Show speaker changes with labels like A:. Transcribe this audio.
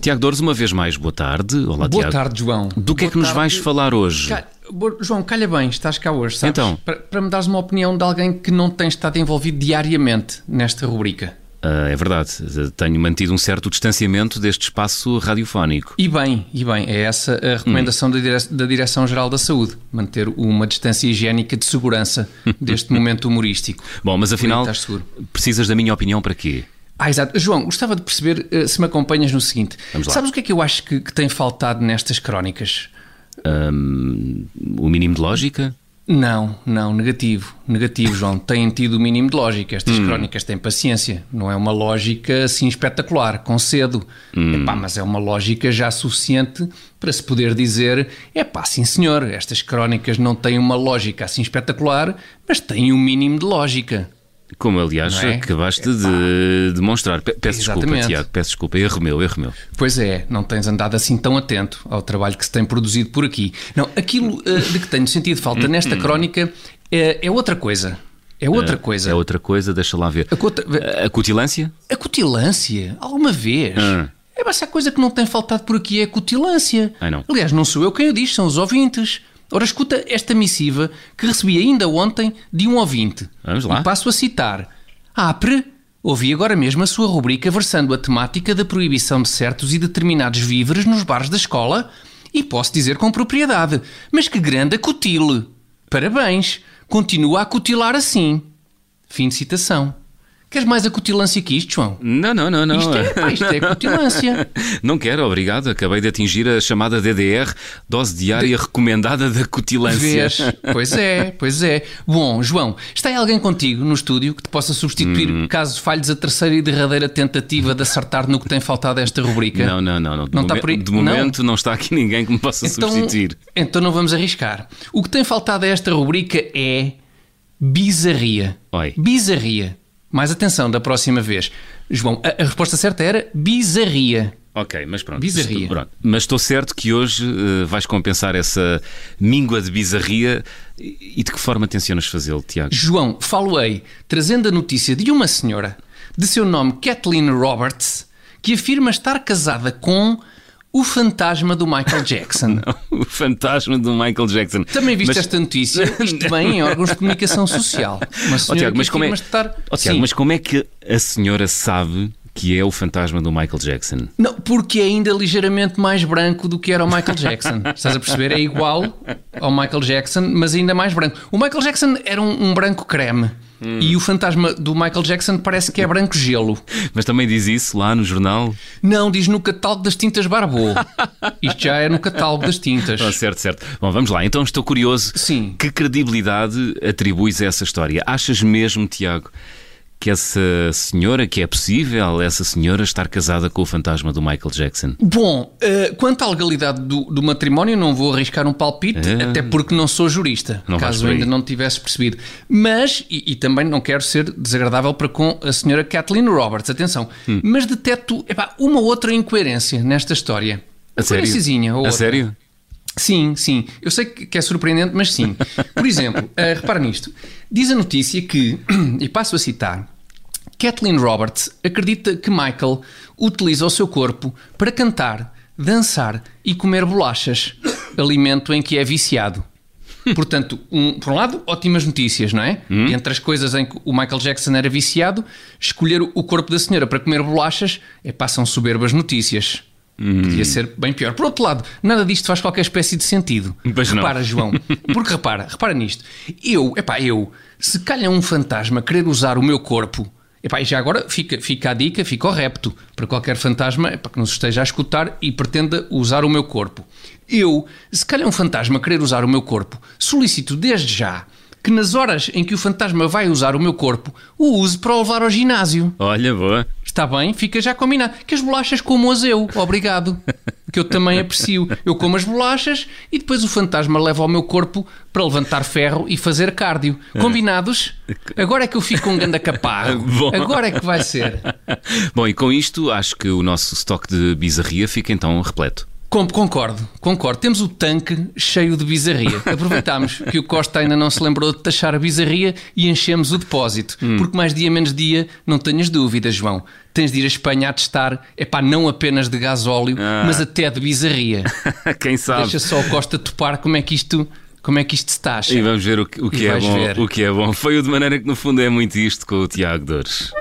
A: Tiago Dores, uma vez mais, boa tarde. Olá,
B: Boa
A: Tiago.
B: tarde, João.
A: Do que é
B: Boa
A: que nos
B: tarde.
A: vais falar hoje?
B: Ca- João, calha bem, estás cá hoje, sabes?
A: Então.
B: Para, para me dares uma opinião de alguém que não tem estado envolvido diariamente nesta rubrica.
A: Ah, é verdade, tenho mantido um certo distanciamento deste espaço radiofónico.
B: E bem, e bem, é essa a recomendação da, dire- da Direção-Geral da Saúde, manter uma distância higiênica de segurança deste momento humorístico.
A: Bom, mas afinal, precisas da minha opinião para quê?
B: Ah, exato. João, gostava de perceber eh, se me acompanhas no seguinte. Sabes o que é que eu acho que, que tem faltado nestas crónicas?
A: Ahm, o mínimo de lógica?
B: Não, não, negativo. Negativo, João. Têm tido o mínimo de lógica. Estas
A: Hum.
B: crónicas têm paciência. Não é uma lógica assim espetacular, com cedo.
A: Hum.
B: Epá, mas é uma lógica já suficiente para se poder dizer: é pá, sim senhor, estas crónicas não têm uma lógica assim espetacular, mas têm um mínimo de lógica.
A: Como, aliás,
B: é?
A: acabaste de demonstrar. Pe- Peço desculpa,
B: Exatamente.
A: Tiago, peço desculpa. Erro meu, erro meu.
B: Pois é, não tens andado assim tão atento ao trabalho que se tem produzido por aqui. Não, aquilo eh, de que tenho sentido falta nesta crónica é, é outra coisa. É outra coisa.
A: É outra coisa, deixa lá ver.
B: A
A: A cutilância?
B: A cutilância, alguma vez?
A: Ah.
B: É, mas há coisa que não tem faltado por aqui é a cutilância.
A: Ai, não.
B: Aliás, não sou eu quem o diz, são os ouvintes. Ora, escuta esta missiva que recebi ainda ontem de um ouvinte.
A: Vamos lá.
B: E passo a citar. Apre, ouvi agora mesmo a sua rubrica versando a temática da proibição de certos e determinados víveres nos bares da escola e posso dizer com propriedade, mas que grande acutile. Parabéns, continua a cutilar assim. Fim de citação. Queres mais acutilância que isto, João?
A: Não, não, não, não.
B: Isto é, pá, isto é cutilância.
A: Não quero, obrigado. Acabei de atingir a chamada DDR, dose diária recomendada da cutilância.
B: Vês? Pois é, pois é. Bom, João, está aí alguém contigo no estúdio que te possa substituir
A: Hum.
B: caso falhes a terceira e derradeira tentativa de acertar no que tem faltado a esta rubrica?
A: Não, não, não. não. De,
B: Não está
A: momen-
B: por aí?
A: de
B: Não?
A: momento não. está aqui ninguém que me possa substituir.
B: então não vamos arriscar. O que tem faltado a esta rubrica é bizarria.
A: Oi.
B: Bizarria. Mais atenção da próxima vez. João, a, a resposta certa era bizarria.
A: Ok, mas pronto.
B: Bizarria.
A: Estou, pronto. Mas estou certo que hoje eh, vais compensar essa míngua de bizarria. E e de que forma tencionas fazê-lo, Tiago?
B: João, falo-ei trazendo a notícia de uma senhora, de seu nome Kathleen Roberts, que afirma estar casada com o fantasma do Michael Jackson.
A: O fantasma do Michael Jackson.
B: Também viste
A: Mas-
B: esta notícia? Isto bem em órgãos de comunicação social. Uma senhora
A: Tiago,
B: que
A: mas como, é...
B: estar...
A: Ó, Tiago, mas como é que a senhora sabe que é o fantasma do Michael Jackson?
B: Não, porque é ainda ligeiramente mais branco do que era o Michael Jackson. Estás a perceber? É igual ao Michael Jackson, mas ainda mais branco. O Michael Jackson era um, um branco creme.
A: Hum.
B: E o fantasma do Michael Jackson parece que é branco gelo.
A: Mas também diz isso lá no jornal?
B: Não, diz no catálogo das tintas Barbô. Isto já é no catálogo das tintas.
A: Ah, certo, certo. Bom, vamos lá. Então estou curioso.
B: Sim.
A: Que credibilidade atribuis a essa história? Achas mesmo, Tiago, que essa senhora, que é possível essa senhora estar casada com o fantasma do Michael Jackson?
B: Bom, eh, quanto à legalidade do, do matrimónio, não vou arriscar um palpite,
A: É.
B: até porque não sou jurista,
A: Não
B: caso ainda não tivesse percebido. Mas, e, e também não quero ser desagradável para com a senhora Kathleen Roberts, atenção,
A: Hum.
B: mas deteto epá, uma outra incoerência nesta história.
A: A sério?
B: Ou
A: A
B: outra.
A: sério?
B: Sim, sim. Eu sei que é surpreendente, mas sim. Por exemplo, eh, repara nisto. Diz a notícia que, e passo a citar, Kathleen Roberts acredita que Michael utiliza o seu corpo para cantar, dançar e comer bolachas, alimento em que é viciado. Portanto, um- por um lado, ótimas notícias, não é? Entre as coisas em que o Michael Jackson era viciado, escolher o corpo da senhora para comer bolachas é passam soberbas notícias. Podia ser bem pior. Por outro lado, nada disto faz qualquer espécie de sentido.
A: Pois não.
B: repara, João, porque repara, repara nisto. Eu, epá, eu, se calhar um fantasma querer usar o meu corpo, epá, e já agora fica, fica a dica, fica o repto para qualquer fantasma epá, que nos esteja a escutar e pretenda usar o meu corpo. Eu, se calhar um fantasma querer usar o meu corpo, solicito desde já que nas horas em que o fantasma vai usar o meu corpo, o use para o levar ao ginásio.
A: Olha, boa.
B: Está bem, fica já combinado. Que as bolachas como-as eu, obrigado. Que eu também aprecio. Eu como as bolachas e depois o fantasma leva ao meu corpo para levantar ferro e fazer cardio. Combinados? Agora é que eu fico com um ganda caparro.
A: Bom.
B: Agora é que vai ser.
A: Bom, e com isto acho que o nosso estoque de bizarria fica então repleto.
B: Com- Concordo, concordo. Temos o tanque cheio de bizarria. Aproveitámos que o Costa ainda não se lembrou de taxar a bizarria e enchemos o depósito. Porque mais dia menos dia, não tenhas dúvidas, João. Tens de ir à Espanha a testar, é pá, não apenas de gasóleo,
A: Ah.
B: mas até de bizarria.
A: Quem sabe?
B: Deixa só o Costa topar como é que isto, como é que isto se taxa.
A: E vamos ver o que, o que é
B: vais
A: bom.
B: ver.
A: O que é bom. Foi o de maneira que no fundo é muito isto com o Tiago Dores.